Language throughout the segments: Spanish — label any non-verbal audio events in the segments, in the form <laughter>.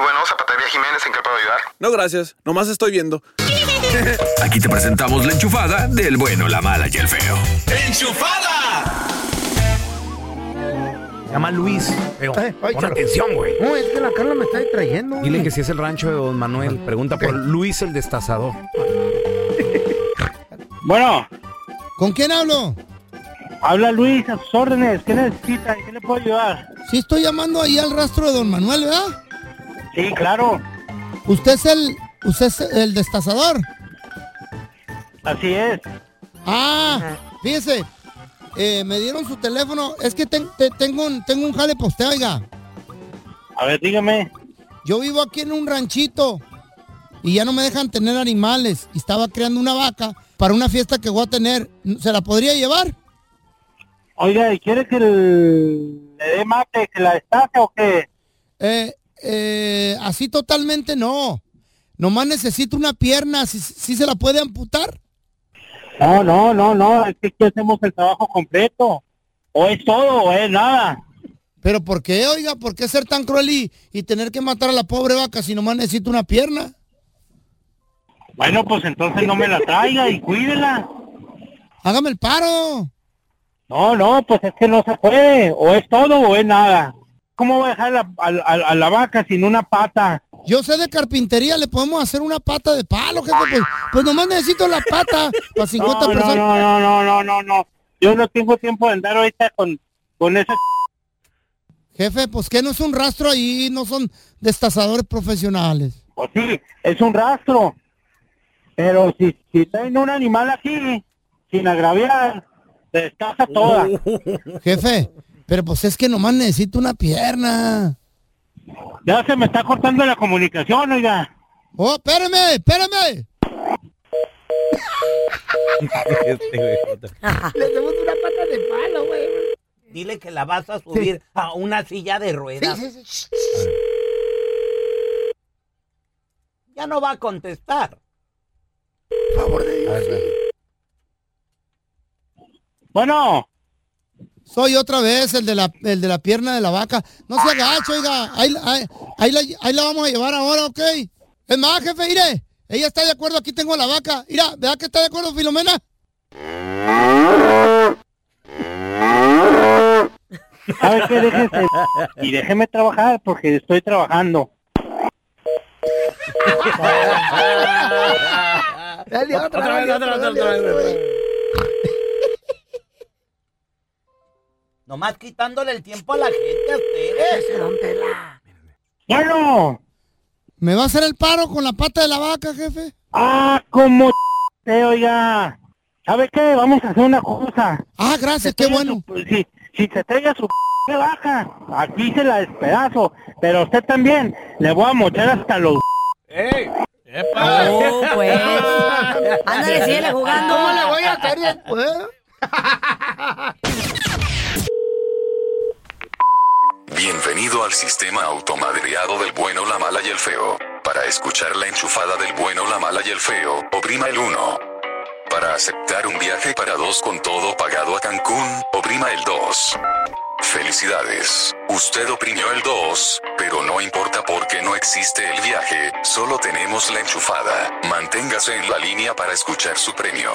Bueno, Zapatería Jiménez, ¿en qué puedo ayudar? No, gracias. Nomás estoy viendo. <laughs> Aquí te presentamos la enchufada del bueno, la mala y el feo. Se llama Luis. Feo. Eh, ay, Pon chalo. atención, güey. No, es que la Carla me está distrayendo. Dile que si es el rancho de Don Manuel. Pregunta por Luis el destazador. <laughs> Bueno, ¿Con quién hablo? habla Luis a sus órdenes. ¿Qué necesita? ¿En qué le puedo ayudar? Sí, estoy llamando ahí al rastro de Don Manuel, ¿verdad? Sí, claro. Usted es el, usted es el destazador. Así es. Ah, fíjese, eh, me dieron su teléfono. Es que ten- te- tengo un, tengo un jale posteo, oiga. A ver, dígame. Yo vivo aquí en un ranchito y ya no me dejan tener animales. Y estaba creando una vaca para una fiesta que voy a tener. ¿Se la podría llevar? Oiga, ¿y quiere que el- le dé mate, que la destaque o qué? Eh, eh, así totalmente no. Nomás necesito una pierna. ¿Sí, sí se la puede amputar? No, no, no, no. Es que aquí hacemos el trabajo completo. O es todo o es nada. ¿Pero por qué, oiga? ¿Por qué ser tan cruel y, y tener que matar a la pobre vaca si nomás necesito una pierna? Bueno, pues entonces no me la traiga y cuídela. Hágame el paro. No, no, pues es que no se puede. O es todo o es nada. ¿Cómo voy a dejar la- a, a- a la vaca sin una pata? Yo sé de carpintería, le podemos hacer una pata de palo, jefe. Pues, pues nomás necesito la pata para 50 no, no, personas. no, no, no, no, no, no. Yo no tengo tiempo de andar ahorita con, con esa... Jefe, pues que no es un rastro ahí, no son destazadores profesionales. Pues sí, es un rastro. Pero si, si traen un animal aquí, sin agraviar, se descaja toda. Jefe, pero pues es que nomás necesito una pierna. Ya se me está cortando la comunicación, oiga. Oh, espérame, espérame. Le damos una pata de palo, güey. Dile que la vas a subir a una silla de ruedas. Ya no va a contestar. favor de Dios. Bueno, Soy otra vez el de la, el de la pierna de la vaca. No se agache, oiga. Ahí, la- ahí, ahí la, ahí la vamos a llevar ahora, ¿ok? Es más, jefe, mire. Ella está de acuerdo, aquí tengo la vaca. Mira, ¿verdad que está de acuerdo, Filomena? ¿sabe qué? Déjese y déjeme trabajar porque estoy trabajando. <laughs> Dale, otra, Otra vez, dale, otra vez, dale, otra vez. otra vez. Nomás quitándole el tiempo a la gente a ustedes. Bueno, ¿Me va a hacer el paro con la pata de la vaca, jefe? ah, como te oiga. ¿Sabe qué? Vamos a hacer una cosa. Ah, gracias, qué bueno. su- si, si se traiga su p- baja, aquí se la despedazo. Pero a usted también le voy a mochar hasta los... ¡Ey! Oh, pues. <laughs> Ándale, síguele jugando. ¿Cómo le voy a hacer después? <laughs> Al sistema automadreado del bueno, la mala y el feo. Para escuchar la enchufada del bueno, la mala y el feo, oprima el 1. Para aceptar un viaje para dos con todo pagado a Cancún, oprima el 2. Felicidades, usted oprimió el 2, pero no importa porque no existe el viaje, solo tenemos la enchufada. Manténgase en la línea para escuchar su premio.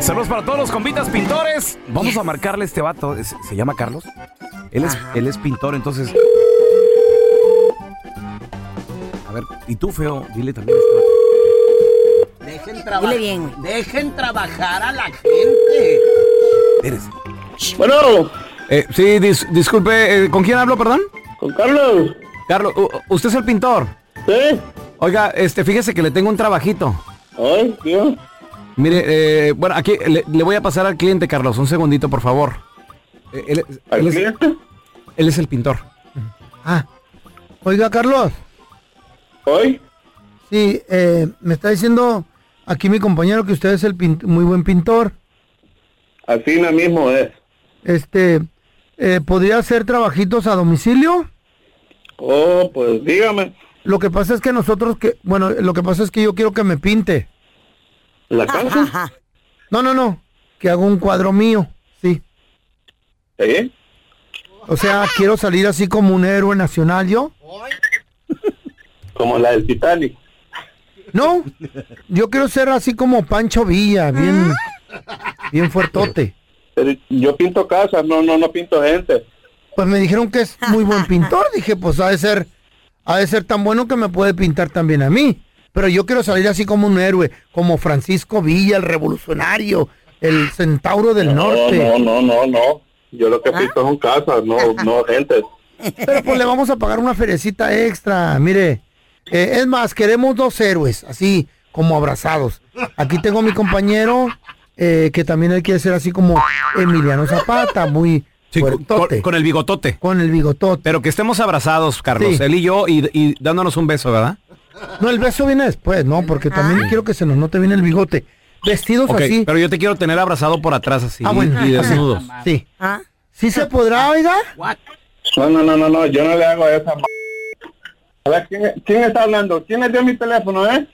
Saludos para todos los compitas pintores. Vamos a marcarle este vato. ¿Se llama Carlos? Él es, él es pintor, entonces. A ver, y tú, feo, dile también a vato. Dejen trabajar. Dile bien. Dejen trabajar a la gente. Espérese. Bueno, Eh, sí, dis- disculpe, eh, ¿con quién hablo, perdón? con Carlos. Carlos, usted es el pintor. ¿Sí? Oiga, este, fíjese que le tengo un trabajito. Ay, tío. Mire, eh, bueno, aquí le, le voy a pasar al cliente, Carlos. Un segundito, por favor. Eh, él, él es, él es el pintor. Ah, oiga, Carlos. ¿Hoy? Sí, eh, me está diciendo aquí mi compañero que usted es el pin- muy buen pintor. Así mismo es. Este, eh, ¿podría hacer trabajitos a domicilio? Oh, pues dígame. Lo que pasa es que nosotros que, bueno, lo que pasa es que yo quiero que me pinte. ¿La casa? No, no, no, que haga un cuadro mío, sí. ¿Sí? O sea, quiero salir así como un héroe nacional yo. Como la del Titanic. No, yo quiero ser así como Pancho Villa, bien, bien fuertote. Pero yo pinto casas, no, no, no pinto gente. Pues me dijeron que es muy buen <laughs> pintor. Dije, pues ha de ser, ha de ser tan bueno que me puede pintar también a mí. Pero yo quiero salir así como un héroe, como Francisco Villa, el revolucionario, el centauro del No, norte. no, no, no, no. Yo lo que pinto son casas, no, no <laughs> gente. Pero pues le vamos a pagar una ferecita extra. Mire, eh, es más, queremos dos héroes, así como abrazados. Aquí tengo a mi compañero, eh, que también él quiere ser así como Emiliano Zapata, muy Sí, con, fuertote, con el bigotote. con el bigotote. Pero que estemos abrazados, Carlos. Sí. Él y yo, y, y dándonos un beso, ¿verdad? No, el beso viene después, ¿no? Porque también quiero que se nos note bien el bigote. Vestidos Ok, así. pero yo te quiero tener abrazado por atrás así. Ah, bueno. Y desnudos. <laughs> Sí. ¿Ah? ¿Sí se podrá, oiga? No, no, no, no, no, yo no le hago esa m- A ver, ¿quién, quién está hablando? ¿Quién es de mi teléfono, eh?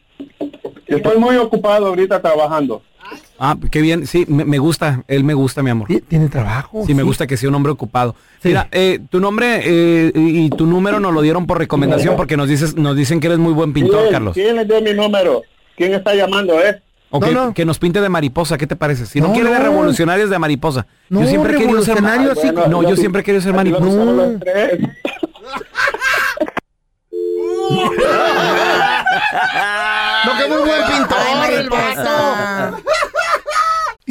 Estoy muy ocupado ahorita trabajando. Ah, qué bien. Sí, me, me gusta. Él me gusta, mi amor. Tiene trabajo. Sí, me gusta que sea un hombre ocupado. Sí. Mira, eh, tu nombre eh, y tu número nos lo dieron por recomendación porque nos dices, nos dicen que eres muy buen pintor, ¿Quién, Carlos. ¿Quién es de mi número? ¿Quién está llamando, eh? O No, que, no. que nos pinte de mariposa, ¿qué te parece? Si no, No, quiere de revolucionarios de mariposa. No, yo siempre he querido ser así No, yo siempre he querido ser mariposa. No. <laughs> que muy buen pintor, Ay, el vato. mariposa.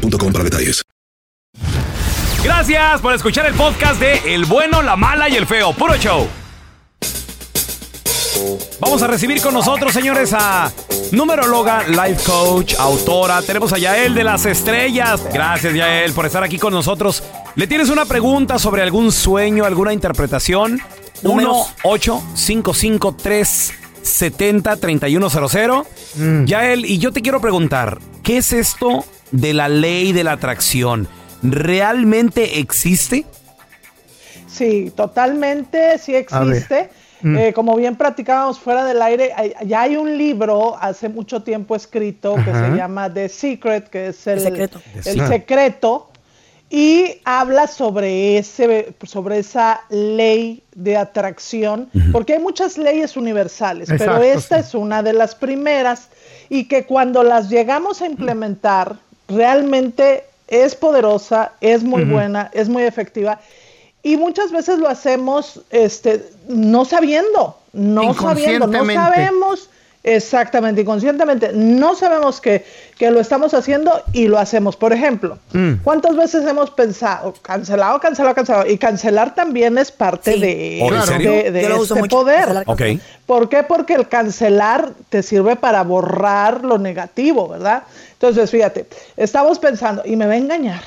boostmobile.com para detalles. Gracias por escuchar el podcast de El bueno, la mala y el feo. Puro show. Vamos a recibir con nosotros, señores, a numeróloga, life coach, autora. Tenemos a Yael de las Estrellas. Gracias, Yael, por estar aquí con nosotros. ¿Le tienes una pregunta sobre algún sueño, alguna interpretación? 1 Números. 8 5 5 3 1-855-570-3100. Yael, y yo te quiero preguntar, ¿qué es esto de la ley de la atracción? ¿Realmente existe? Sí, totalmente, sí existe. Mm. Eh, como bien platicábamos fuera del aire, hay- ya hay un libro hace mucho tiempo escrito que Ajá. se llama The Secret, que es el, secreto. el Sí. secreto, y habla sobre, ese, sobre esa ley de atracción, porque hay muchas leyes universales, pero esta es una de las primeras, y que cuando las llegamos a implementar, realmente es poderosa, es muy buena, es muy efectiva. Y muchas veces lo hacemos este, no sabiendo, no sabiendo, no sabemos exactamente, inconscientemente, no sabemos que, que lo estamos haciendo y lo hacemos. Por ejemplo, Mm. ¿cuántas veces hemos pensado, cancelado, cancelado, cancelado? Y cancelar también es parte de, ¿Oh, en serio? de, de uso este poder. cancelar. ¿Por qué? Porque el cancelar te sirve para borrar lo negativo, ¿verdad? Entonces, fíjate, estamos pensando, y me va a engañar,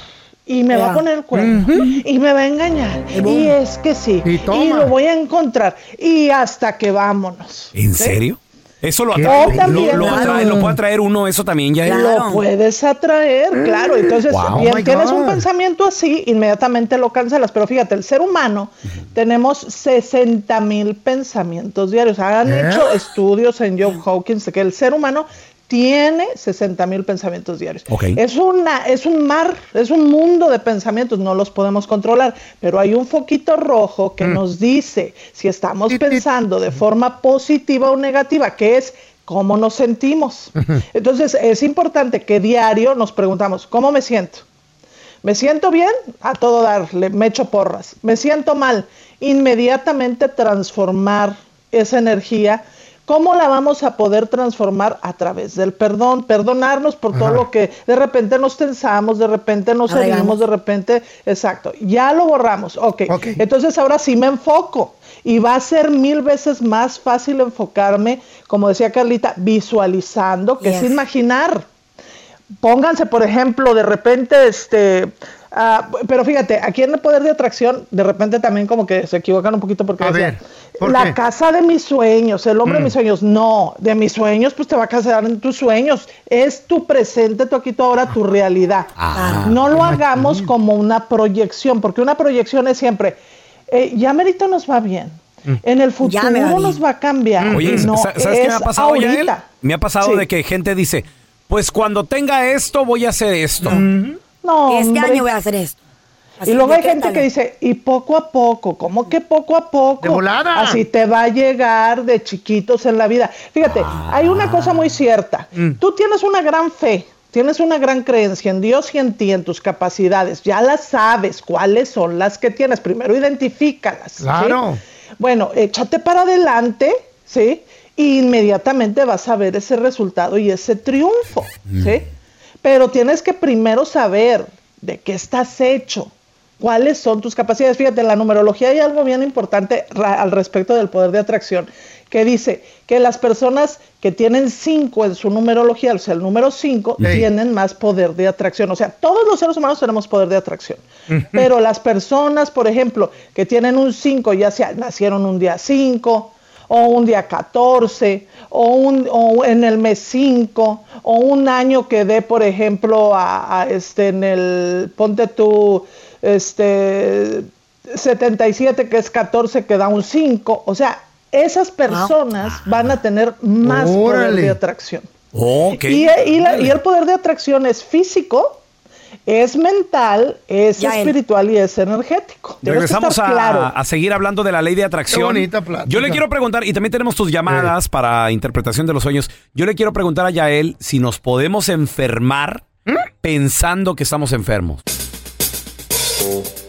y me va a poner el cuerno, y me va a engañar, y, es que sí, y, lo voy a encontrar, y hasta que vámonos. ¿En ¿sí? serio? Eso lo atrae, lo, lo claro. atrae, lo puede atraer uno, eso también ya Lo puedes atraer, claro. Entonces, Wow. bien, Oh tienes un pensamiento así, inmediatamente lo cancelas. Pero fíjate, el ser humano tenemos 60 mil pensamientos diarios. Han ¿Eh? hecho estudios en Job Hawkins de que el ser humano tiene 60 mil pensamientos diarios. Es, una, es un mar, es un mundo de pensamientos, no los podemos controlar, pero hay un foquito rojo que nos dice si estamos pensando de forma positiva o negativa, que es cómo nos sentimos. Entonces es importante que diario nos preguntamos, ¿cómo me siento? ¿Me siento bien? A todo dar, le- me echo porras. ¿Me siento mal? Inmediatamente transformar esa energía. ¿Cómo la vamos a poder transformar? A través del perdón, perdonarnos por todo lo que de repente nos tensamos, de repente nos herimos, de repente, exacto, ya lo borramos, ok. Entonces ahora sí me enfoco y va a ser mil veces más fácil enfocarme, como decía Carlita, visualizando, que es Yes. imaginar pónganse, por ejemplo, de repente, este, ah, pero fíjate, aquí en el poder de atracción, de repente también como que se equivocan un poquito porque A decía, ver, ¿por la qué? casa de mis sueños, el hombre de Mm. mis sueños, no, de mis sueños, pues te va a casar en tus sueños, es tu presente, tu aquí, tu ahora, tu realidad. Ah, no lo hagamos como una proyección, porque una proyección es siempre, eh, ya merito nos va bien. En el futuro nos va a cambiar. Oye, no, ¿sa- ¿sabes qué me ha pasado ya él? ahorita. Me ha pasado Sí. de que gente dice, pues cuando tenga esto voy a hacer esto. No, Este hombre. año voy a hacer esto. Así y luego hay gente que dice, y poco a poco, ¿cómo que poco a poco? De volada. Así te va a llegar de chiquitos en la vida. Fíjate, hay una cosa muy cierta. Tú tienes una gran fe, tienes una gran creencia en Dios y en ti, en tus capacidades. Ya las sabes cuáles son las que tienes. Primero identifícalas. ¿sí? Claro. Bueno, échate para adelante, ¿sí? Y inmediatamente vas a ver ese resultado y ese triunfo, ¿sí? Pero tienes que primero saber de qué estás hecho, cuáles son tus capacidades. Fíjate, en la numerología hay algo bien importante al respecto del poder de atracción, que dice que las personas que tienen 5 en su numerología, o sea, el número 5, Ey. tienen más poder de atracción. O sea, todos los seres humanos tenemos poder de atracción. Pero las personas, por ejemplo, que tienen un 5, ya sea nacieron un día 5, o un día 14, o, un, o en el mes 5, o un año que dé, por ejemplo, a, a, este, en el, ponte tú, este, 77, que es 14, que da un 5. O sea, esas personas van a tener más poder de atracción. Y la- y el poder de atracción es físico, es mental, es Ya, él. espiritual y es energético. Debes Regresamos a, claro. a seguir hablando de la ley de atracción. Qué bonita plática. Yo le quiero preguntar, y también tenemos tus llamadas para interpretación de los sueños. Yo le quiero preguntar a Yael si nos podemos enfermar pensando que estamos enfermos.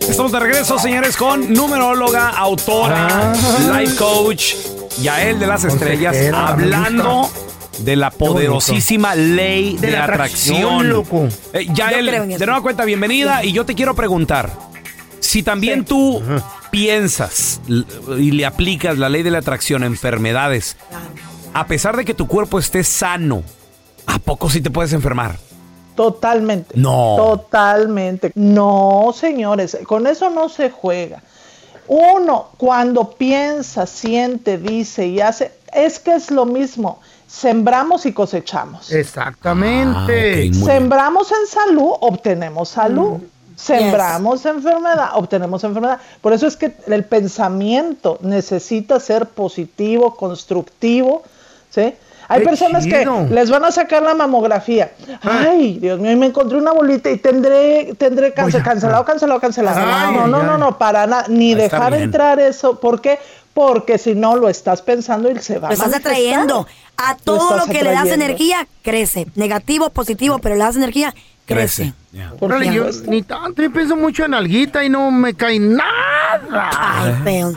Estamos de regreso, señores, con numeróloga, autora, life coach, Yael de las Estrellas, hablando de la poderosísima ley de, De la atracción. atracción, loco. Eh, creo en de nueva cuenta, bienvenida. Y yo te quiero preguntar, si también tú piensas y le aplicas la ley de la atracción a enfermedades, a pesar de que tu cuerpo esté sano, ¿a poco sí te puedes enfermar? Totalmente. No. Totalmente. No, señores, con eso no se juega. Uno, cuando piensa, siente, dice y hace, es que es lo mismo. Sembramos y cosechamos. Exactamente. Ah, Sembramos en salud, obtenemos salud. Sembramos enfermedad, obtenemos enfermedad. Por eso es que el pensamiento necesita ser positivo, constructivo, ¿sí? Hay Qué personas chido. que les van a sacar la mamografía. Ay, Dios mío, y me encontré una bolita y tendré, tendré cáncer, cancelado, cancelado, cancelado. Ay, no, no, ay, no, no, para nada, ni dejar bien. entrar eso. ¿Por qué? Porque si no lo estás pensando y se va Lo a estás atrayendo. A todo lo que le das energía, crece. Negativo, positivo, pero le das energía, crece. Por Órale, yo supuesto. ni tanto, yo pienso mucho en alguita y no me cae nada. Ay, feo.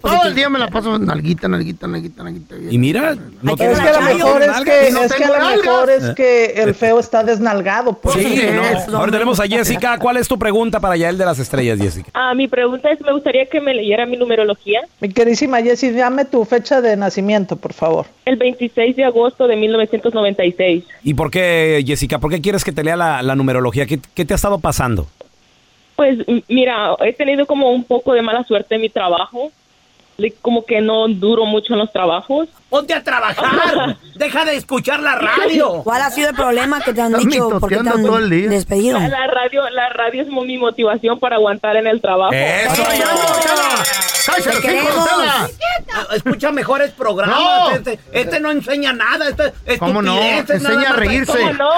Todo el día me la paso en alguita, alguita, alguita, alguita. Y mira, no Es que a lo mejor es que, no es que a tengo lo mejor es que el feo está desnalgado. pues. Sí, Sí, no. es, Ahora tenemos a Jessica. ¿Cuál es tu pregunta para Yael de las estrellas, Jessica? Ah, mi pregunta es, me gustaría que me leyera mi numerología. Mi queridísima Jessie, dame tu fecha de nacimiento, por favor. El 26 de agosto de 1996. ¿Y por qué, Jessica? ¿Por qué quieres que te lea la, la numerología? ¿Qué, qué te ha estado pasando? Pues mira, he tenido como un poco de mala suerte en mi trabajo. Como que no duro mucho en los trabajos. Ponte a trabajar. <laughs> Deja de escuchar la radio. ¿Cuál ha sido el problema que te han Estás dicho? ¿Por qué te todo el día. despedido? La, radio, la radio es mi motivación para aguantar en el trabajo. ¡Eso! ¡Cállate, queremos. Ah, Escucha mejores programas. No. Este, este no enseña nada. Este, ¿Cómo no? Enseña nada a reírse. ¿Cómo no?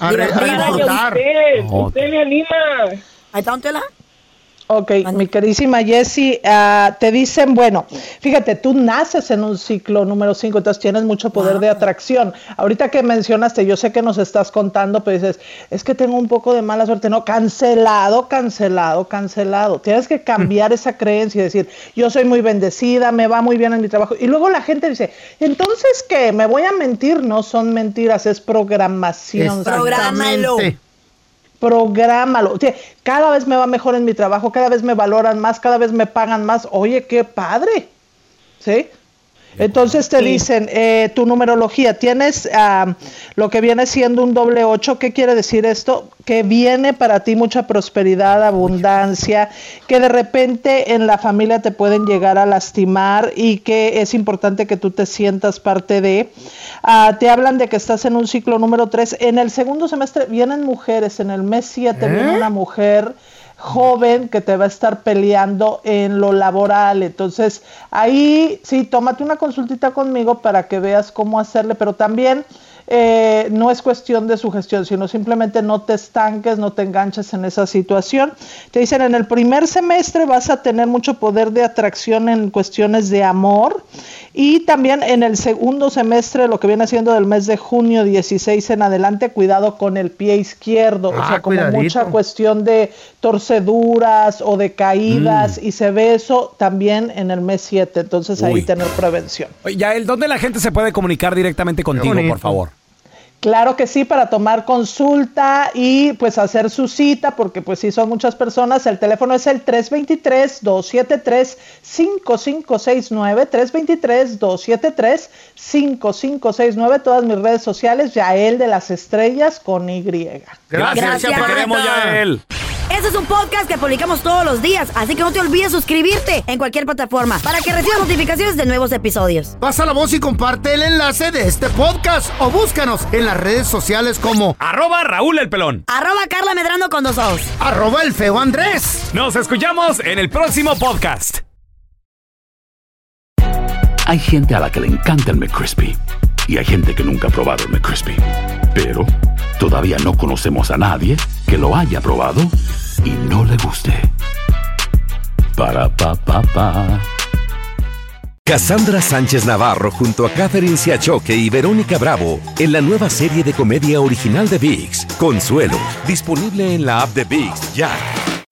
A, re- a disfrutar. Usted, usted me anima. ¿Ahí está un tela? Ok, mi queridísima Jessie, ah, te dicen, bueno, fíjate, tú naces en un ciclo número 5, entonces tienes mucho poder de atracción. Ahorita que mencionaste, yo sé que nos estás contando, pero dices, es que tengo un poco de mala suerte. No, cancelado, cancelado, cancelado. Tienes que cambiar esa creencia y decir, yo soy muy bendecida, me va muy bien en mi trabajo. Y luego la gente dice, entonces, ¿qué? ¿Me voy a mentir? No son mentiras, es programación. Prográmalo. Prográmalo. O sea, cada vez me va mejor en mi trabajo, cada vez me valoran más, cada vez me pagan más. Oye, qué padre. ¿Sí? Entonces te dicen, eh, tu numerología, tienes ah, lo que viene siendo un doble ocho. ¿Qué quiere decir esto? Que viene para ti mucha prosperidad, abundancia, que de repente en la familia te pueden llegar a lastimar y que es importante que tú te sientas parte de. Ah, te hablan de que estás en un ciclo número 3. En el segundo semestre vienen mujeres, en el mes 7 viene una mujer joven que te va a estar peleando en lo laboral. Entonces, ahí sí, tómate una consultita conmigo para que veas cómo hacerle, pero también eh, no es cuestión de sugestión, sino simplemente no te estanques, no te enganches en esa situación. Te dicen, en el primer semestre vas a tener mucho poder de atracción en cuestiones de amor y también en el segundo semestre, lo que viene siendo del mes de junio 16 en adelante, cuidado con el pie izquierdo, o Ah, sea, como cuidadito. mucha cuestión de torceduras o de caídas y se ve eso también en el mes 7, entonces ahí Uy. tener prevención. Oye, Yael, ¿dónde la gente se puede comunicar directamente contigo, por favor? Claro que sí, para tomar consulta y pues hacer su cita, porque pues sí son muchas personas. El teléfono es el 323-273-5569, 323-273-5569. Todas mis redes sociales, Yael de las Estrellas con Y. Gracias, Gracias. Te queremos, Yael. Es un podcast que publicamos todos los días, así que no te olvides suscribirte en cualquier plataforma para que recibas notificaciones de nuevos episodios. Pasa la voz y comparte el enlace de este podcast o búscanos en las redes sociales como Arroba Raúl el Pelón. Arroba Carla Medrano con dos ojos. arroba el feo Andrés. Nos escuchamos en el próximo podcast. Hay gente a la que le encanta el McCrispy y hay gente que nunca ha probado el McCrispy. Pero todavía no conocemos a nadie que lo haya probado y no le guste. Para pa pa. Cassandra Sánchez Navarro junto a Catherine Siachoque y Verónica Bravo en la nueva serie de comedia original de VIX, Consuelo, disponible en la app de VIX ya.